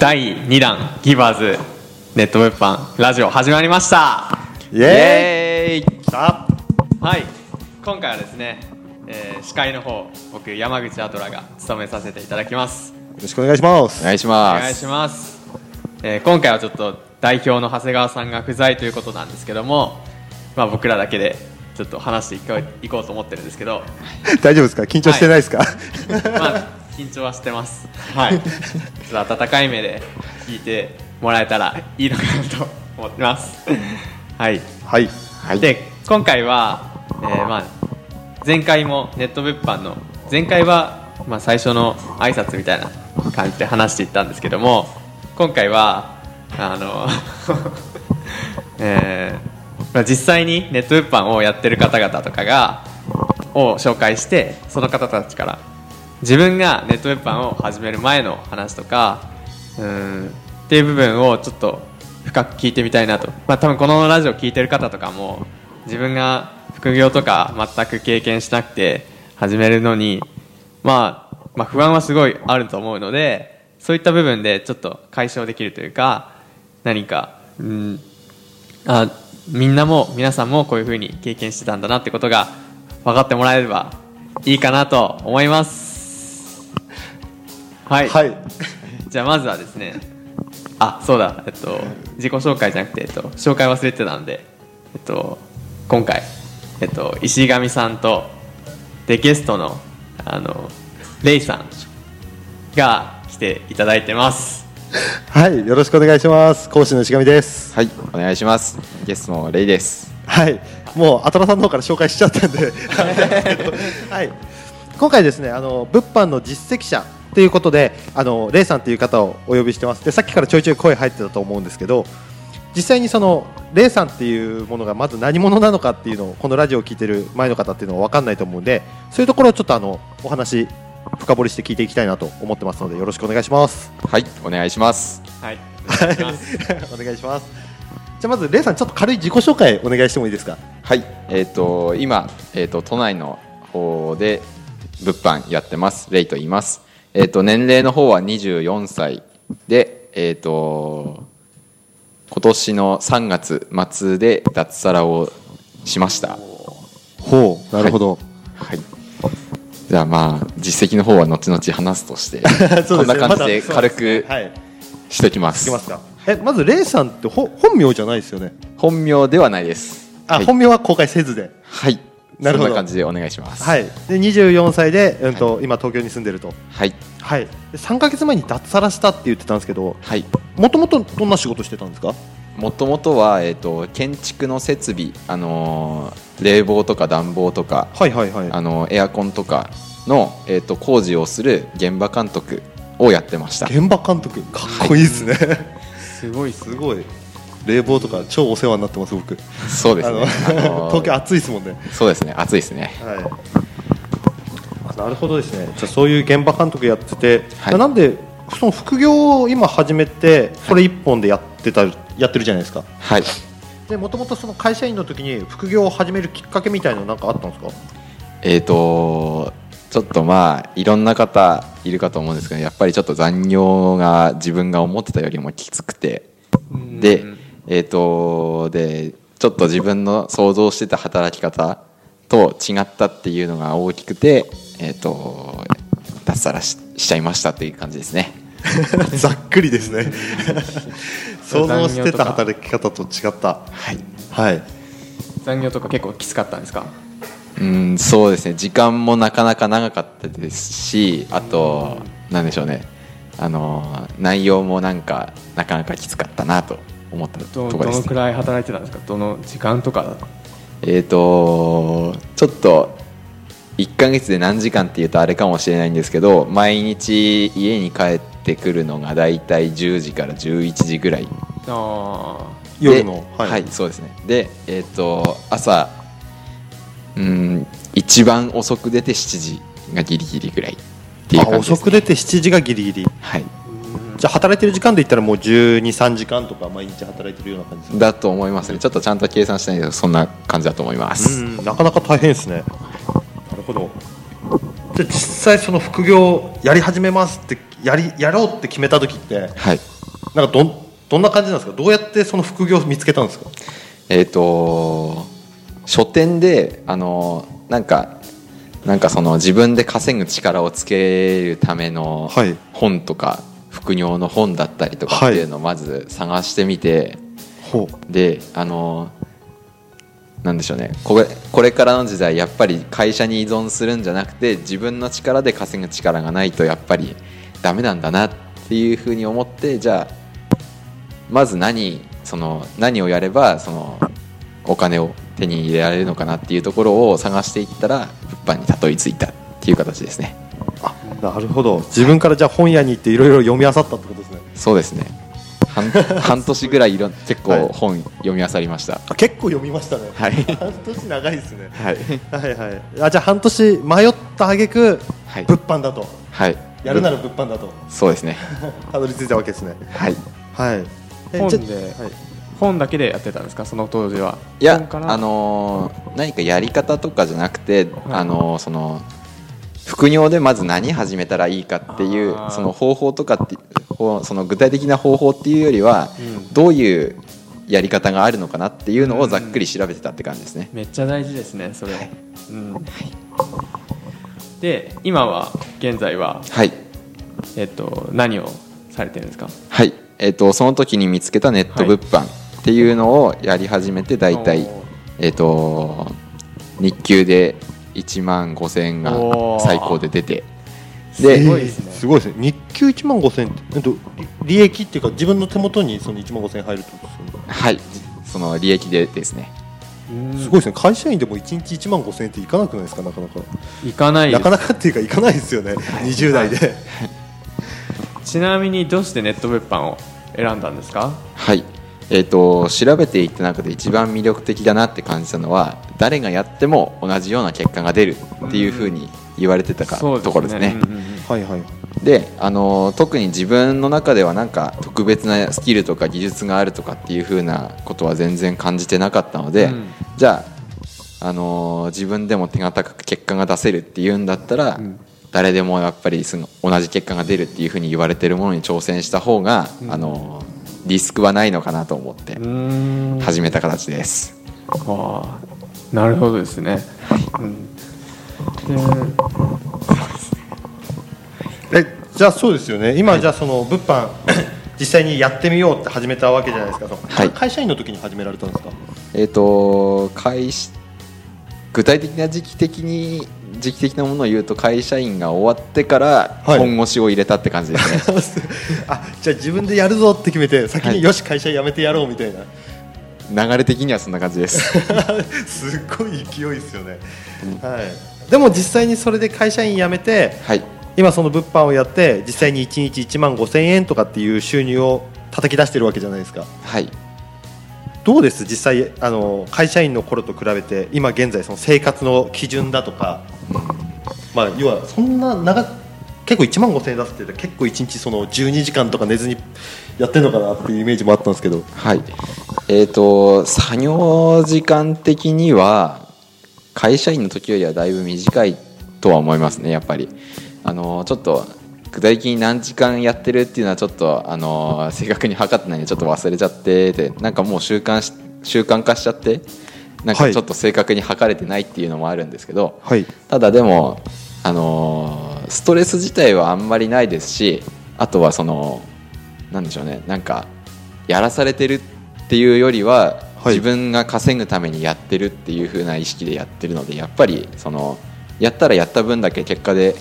はい第2弾ギバーズネット物販ラジオ始まりました。イエーイ。さはい。今回はですね、えー司会の方僕山口アトラが務めさせていただきます。よろしくお願いします。お願いしおます。願いします、えー今回はちょっと代表の長谷川さんが不在ということなんですけどもまあ僕らだけでちょっと話していこういこうと思ってるんですけど。大丈夫ですか？緊張してないですか、まあ 緊張はしてます。はい。ちょっと温かい目で聞いてもらえたらいいのかなと思ってます。はい。はい。はい。で今回は、えーまあ、前回もネット物販の前回は、まあ、最初の挨拶みたいな感じで話していったんですけども今回はあの、えーまあ、実際にネット物販をやってる方々とかがを紹介してその方たちから自分がネット物販を始める前の話とかうんっていう部分をちょっと深く聞いてみたいなと、まあ、多分このラジオ聞いてる方とかも自分が副業とか全く経験しなくて始めるのに、まあ、まあ不安はすごいあると思うのでそういった部分でちょっと解消できるというか何か、うん、あみんなも皆さんもこういうふうに経験してたんだなってことが分かってもらえればいいかなと思います。はい、はい。じゃあまずはですねあそうだえっと自己紹介じゃなくて、えっと、紹介忘れてたんでえっと今回えっと石上さんとでゲストのあのレイさんが来ていただいてます。はいよろしくお願いします。講師の石上です。はいお願いします。ゲストのレイです。はい。もうアトラさんの方から紹介しちゃったんで。はい。今回ですねあの物販の実績者ということであのレイさんという方をお呼びしてます。でさっきからちょいちょい声入ってたと思うんですけど実際にそのレイさんっていうものがまず何者なのかっていうのをこのラジオを聞いてる前の方っていうのは分かんないと思うんでそういうところをちょっとあのお話深掘りして聞いていきたいなと思ってますのでよろしくお願いします。はいお願いします。はい。お願い。しますお願いします。じゃあまずレイさんちょっと軽い自己紹介お願いしてもいいですか？はい。えっ、と今えっ、と都内の方で物販やってます。レイと言いますえっ、と年齢の方は24歳でえっ、と今年の3月末で脱サラをしました。ほうなるほど、はい。じゃあまあ実績の方は後々話すとして、ね。こんな感じで軽くはい。しときます。いきますか。えまずレイさんってほ本名じゃないですよね。本名ではないです。あ、はい、本名は公開せずで。はい。なるほど。そんな感じでお願いします。はい。で24歳で、うんと今東京に住んでると。はい。はい。で3か月前に脱サラしたって言ってたんですけどはい。もともとどんな仕事してたんですか？もともとはえっ、と建築の設備、あのー冷房とか暖房とか、はいはいはい。あのーエアコンとかのえっ、と工事をする現場監督をやってました。現場監督。かっこいいで すね、すごいすごい冷房とか超お世話になってます僕。そうですね。あのあのー東京暑いですもんね。そうですね。暑いですね。はい。あなるほどですね。じゃあそういう現場監督やってて、はい。なんでその副業を今始めてそれ一本でやってた、やってるじゃないですか。はい。でもともとその会社員の時に副業を始めるきっかけみたいなのなんかあったんですか？えー、とちょっとまあいろんな方いるかと思うんですけどやっぱりちょっと残業が自分が思ってたよりもきつくて。で,、えー、とでちょっと自分の想像してた働き方と違ったっていうのが大きくて、えー、と脱サラししちゃいましたっていう感じですね。ざっくりですね。想像してた働き方と違った。はい。はい。残業とか結構きつかったんですか？うんそうですね。時間もなかなか長かったですしあとなんでしょうね。あの内容もなんかなかなかきつかったなと思ったとどころですね。どのくらい働いてたんですか？どの時間とかえっ、とちょっと1ヶ月で何時間っていうとあれかもしれないんですけど毎日家に帰ってくるのがだいたい10時から11時ぐらい。あ夜の？ではい、そうですね。でえっ、と朝うん一番遅く出て7時がギリギリぐらいっていうあ感じです、ね、遅く出て7時がギリギリ。はいじゃあ働いてる時間で言ったらもう1 2 3時間とか毎日働いてるような感じだと思いますね。ちょっとちゃんと計算したいけどそんな感じだと思います、うんなかなか大変ですね。なるほど。で実際その副業やり始めますってやりやろうって決めた時ってはい。なんかどんどんな感じなんですか？どうやってその副業を見つけたんですか？えっ、と書店であのなんかなんかその自分で稼ぐ力をつけるためのはい。本とか、副業の本だったりとかっていうのをまず探してみて、ほであのなんでしょうね。これこれからの時代やっぱり会社に依存するんじゃなくて自分の力で稼ぐ力がないとやっぱりダメなんだなっていうふうに思ってじゃあまず何その何をやればそのお金を手に入れられるのかなっていうところを探していったら物販にたどり着いたっていう形ですね。あなるほど。自分からじゃあ本屋に行っていろいろ読み漁ったってことですね。そうですね。半 半年ぐらいいろ結はい。構本読み漁りました。あ結構読みましたね。はい。半年長いですね。はい。はいはい。あじゃあ半年迷った挙句はい。物販だと。はい。やるなら物販だと。そうですね。たどり着いたわけですね。はい。はい。え本ではい。本だけでやってたんですか？その当時は。いやあのー何かやり方とかじゃなくて、はい。あのーその副業でまず何始めたらいいかっていうその方法とかってその具体的な方法っていうよりは、うん。どういうやり方があるのかなっていうのをざっくり調べてたって感じですね、めっちゃ大事ですねそれ、うん。で今は現在は、はい。えっと、何をされてるんですか？はい。えっ、とその時に見つけたネット物販っていうのをやり始めて大体、おー。えっ、と日給で1万5000円が最高で出て。すでごいですね。すごいですね。日給1万5000円って、えっと、利利益っていうか自分の手元にその1万5000円入るってことですよね。はい。その利益でですね。うんすごいですね。会社員でも1日1万5000円っていかなくないですか？なかなか。いかないです。なかなかっていうかいかないですよね。20代で。ちなみにどうしてネット物販を選んだんですか？はいえー、と調べていった中で一番魅力的だなって感じたのは誰がやっても同じような結果が出るっていうふうに言われてたか、そうところですね、うんうんうん。はいはい。で、あのー特に自分の中ではなんか特別なスキルとか技術があるとかっていうふうなことは全然感じてなかったので、うん。じゃあ、あのー自分でも手堅く結果が出せるっていうんだったら、ん。誰でもやっぱりすぐ同じ結果が出るっていうふうに言われてるものに挑戦した方が、あのーリスクはないのかなと思って始めた形です。ああなるほどですね、うん、でえじゃあそうですよね。今じゃあその物販 実際にやってみようって始めたわけじゃないですか、はい。会社員の時に始められたんですか？えっ、と会し具体的な時期的に時期的なものを言うと会社員が終わってからはい。本腰を入れたって感じですね、あじゃあ自分でやるぞって決めて先はい。によし会社辞めてやろうみたいな、流れ的にはそんな感じです。すっごい勢いですよね、はい、でも実際にそれで会社員辞めてはい。今その物販をやって実際に1日1万5000円とかっていう収入を叩き出してるわけじゃないですか。はいどうです？実際あの会社員の頃と比べて今現在その生活の基準だとか、まあ、要はそんな長結構1万5000円出すって結構1日その12時間とか寝ずにやってるのかなっていうイメージもあったんですけど。はい。えっ、と作業時間的には会社員の時よりはだいぶ短いとは思いますねやっぱり。あのちょっと具体的に何時間やってるっていうのはちょっとあの 正確に測ってないんでちょっと忘れちゃっててなんかもう習慣し習慣化しちゃってなんはい。かちょっと正確に測れてないっていうのもあるんですけど、はい。ただでも、あのーストレス自体はあんまりないですしあとはそのなんでしょうねなんかやらされてるっていうよりは、はい。自分が稼ぐためにやってるっていう風な意識でやってるのでやっぱりそのやったらやった分だけ結果で、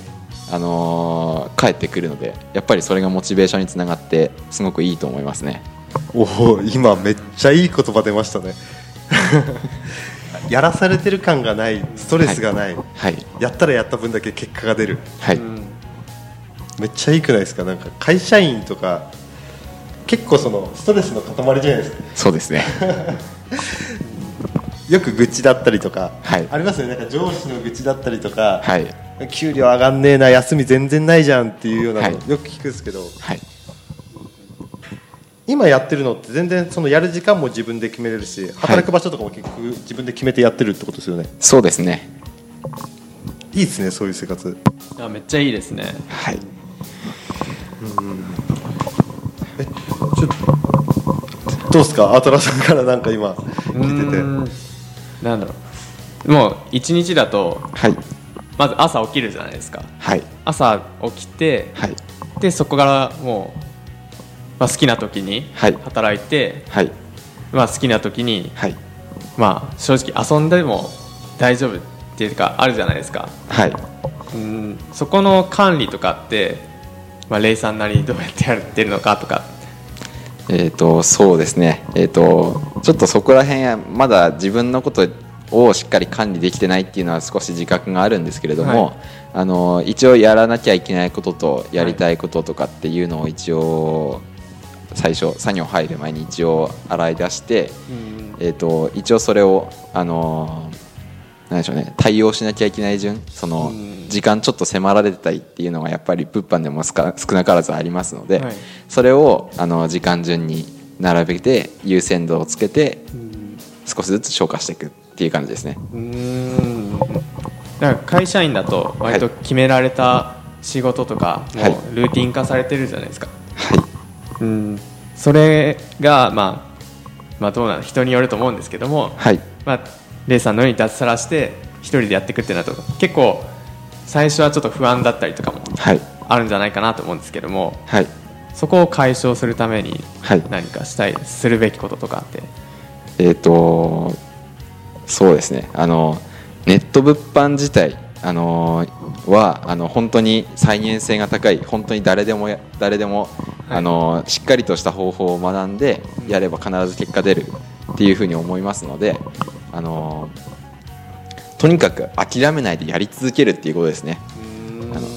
あのー返ってくるのでやっぱりそれがモチベーションにつながってすごくいいと思いますね。おお今めっちゃいい言葉出ましたね。やらされてる感がないストレスがない、はい、やったらやった分だけ結果が出る。はい。うん。めっちゃいいくないですか？なんか会社員とか結構そのストレスの塊じゃないですか。そうですね。よく愚痴だったりとか、はい。ありますよね。なんか上司の愚痴だったりとか、はい給料上がんねえな休み全然ないじゃんっていうようなの、はい。よく聞くんですけどはい。今やってるのって全然そのやる時間も自分で決めれるし働く場所とかも結局自分で決めてやってるってことですよね、そうですね。いいですねそういう生活。あめっちゃいいですね。はい。えちょっとどうですか？アトラさんからなんか今聞いてて。ん。なんだろう。もう一日だとはいまず朝起きるじゃないですか。はい。朝起きてはい。でそこからもう、まあ、好きな時にはい。働いて、はい。まあ、好きな時に、はい。まあ、正直遊んでも大丈夫っていうかあるじゃないですか。はい。うんそこの管理とかって、まあ、レイさんなりにどうやってやってるのかとか。えー、とそうですね、えー、とちょっとそこら辺はまだ自分のことをしっかり管理できてないっていうのは少し自覚があるんですけれども、はい。あの一応やらなきゃいけないこととやりたいこととかっていうのを一応最初作業入る前に一応洗い出して、えー、と一応それをあのなんでしょうね対応しなきゃいけない順そのうん。時間ちょっと迫られてたりっていうのがやっぱり物販でも少な少なからずありますので、はい。それをあの時間順に並べて優先度をつけて少しずつ消化していくっていう感じですね。うーんだから会社員だと割と決められた仕事とかもルーティン化されてるじゃないですか、はい。うん。それが、まあ、まあどうなの人によると思うんですけども、はい。まあ、レイさんのように脱サラして一人でやっていくってなると結構最初はちょっと不安だったりとかもはい。あるんじゃないかなと思うんですけどもはい。そこを解消するためにはい。何かしたいするべきこととかって？えっ、とそうですね。あのネット物販自体あのはあの本当に再現性が高い本当に誰でもや誰でも、はい。あのしっかりとした方法を学んでやれば必ず結果出るっていうふうに思いますのであのとにかく諦めないでやり続けるっていうことですね。あの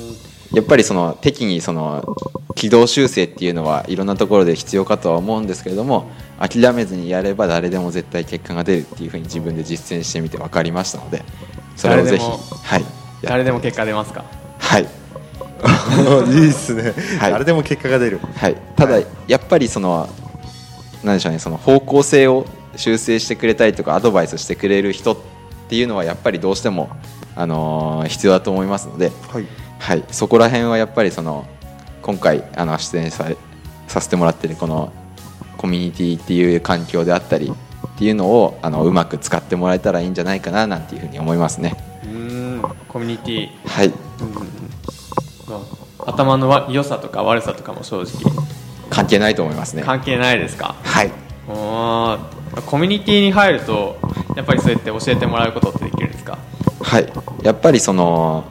やっぱりその適宜その軌道修正っていうのはいろんなところで必要かとは思うんですけれども諦めずにやれば誰でも絶対結果が出るっていうふうに自分で実践してみて分かりましたのでそれをぜひ誰でもはい。や誰でも結果出ますか？はい。いいっすね、はい。誰でも結果が出る。はい。ただはい。やっぱりそのなんでしょうねその方向性を修正してくれたりとかアドバイスしてくれる人っていうのはやっぱりどうしてもあのー必要だと思いますのではい。はい、そこら辺はやっぱりその今回あの出演ささせてもらってるこのコミュニティっていう環境であったりっていうのをあのうまく使ってもらえたらいいんじゃないかななんていうふうに思いますね。うーんコミュニティ。はい、うん。頭のわ良さとか悪さとかも正直。関係ないと思いますね。関係ないですか？はい、コミュニティに入るとやっぱりそうやって教えてもらうことってできるんですか？はい、やっぱりその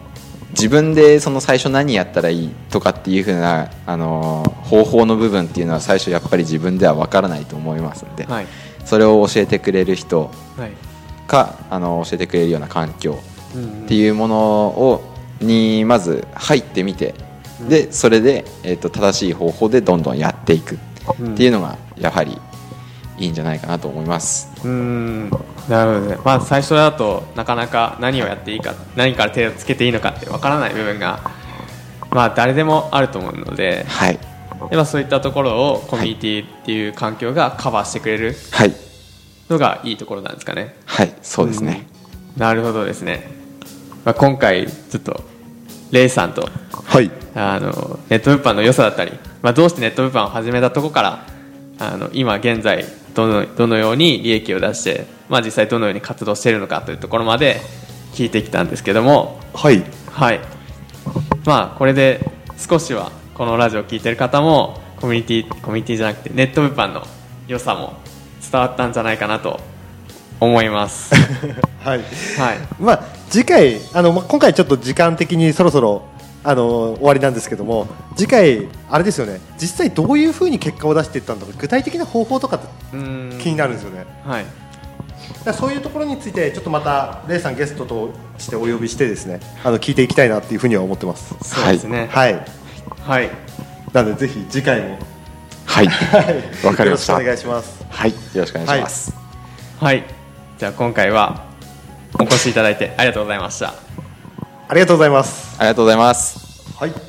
自分でその最初何やったらいいとかっていうふうなあの方法の部分っていうのは最初やっぱり自分では分からないと思いますので、はい。それを教えてくれる人はい。かあの教えてくれるような環境っていうものをにまず入ってみてでそれで、えー、と正しい方法でどんどんやっていくっていうのがやはりいいんじゃないかなと思います。うーん。なるほどね、まあ、最初だとなかなか何をやっていいか何から手をつけていいのかってわからない部分が、まあ、誰でもあると思うのではい、でまあそういったところをコミュニティっていう環境がカバーしてくれるはい、のがいいところなんですかね。はい、そうですね。なるほどですね、まあ、今回ちょっとレイさんとはい。あのネット物販の良さだったり、まあ、どうしてネット物販を始めたところからあの今現在どのどのように利益を出して、まあ、実際どのように活動しているのかというところまで聞いてきたんですけども。はい。はい。まあこれで少しはこのラジオを聞いてる方もコミュニティコミュニティじゃなくてネット物販の良さも伝わったんじゃないかなと思います。はい。はい。まあ次回あの、まあ、今回ちょっと時間的にそろそろあの終わりなんですけども次回あれですよね。実際どういうふうに結果を出していったんだろう。具体的な方法とか気になるんですよね。はい。そういうところについてちょっとまたレイさんゲストとしてお呼びしてですねあの聞いていきたいなっていうふうには思ってます。そうですね。はいはい。なのでぜひ次回も。はい、はい。わかりました。よろしくお願いします。はい、よろしくお願いします。はい。じゃあ今回はお越しいただいてありがとうございました。ありがとうございます。ありがとうございます。はい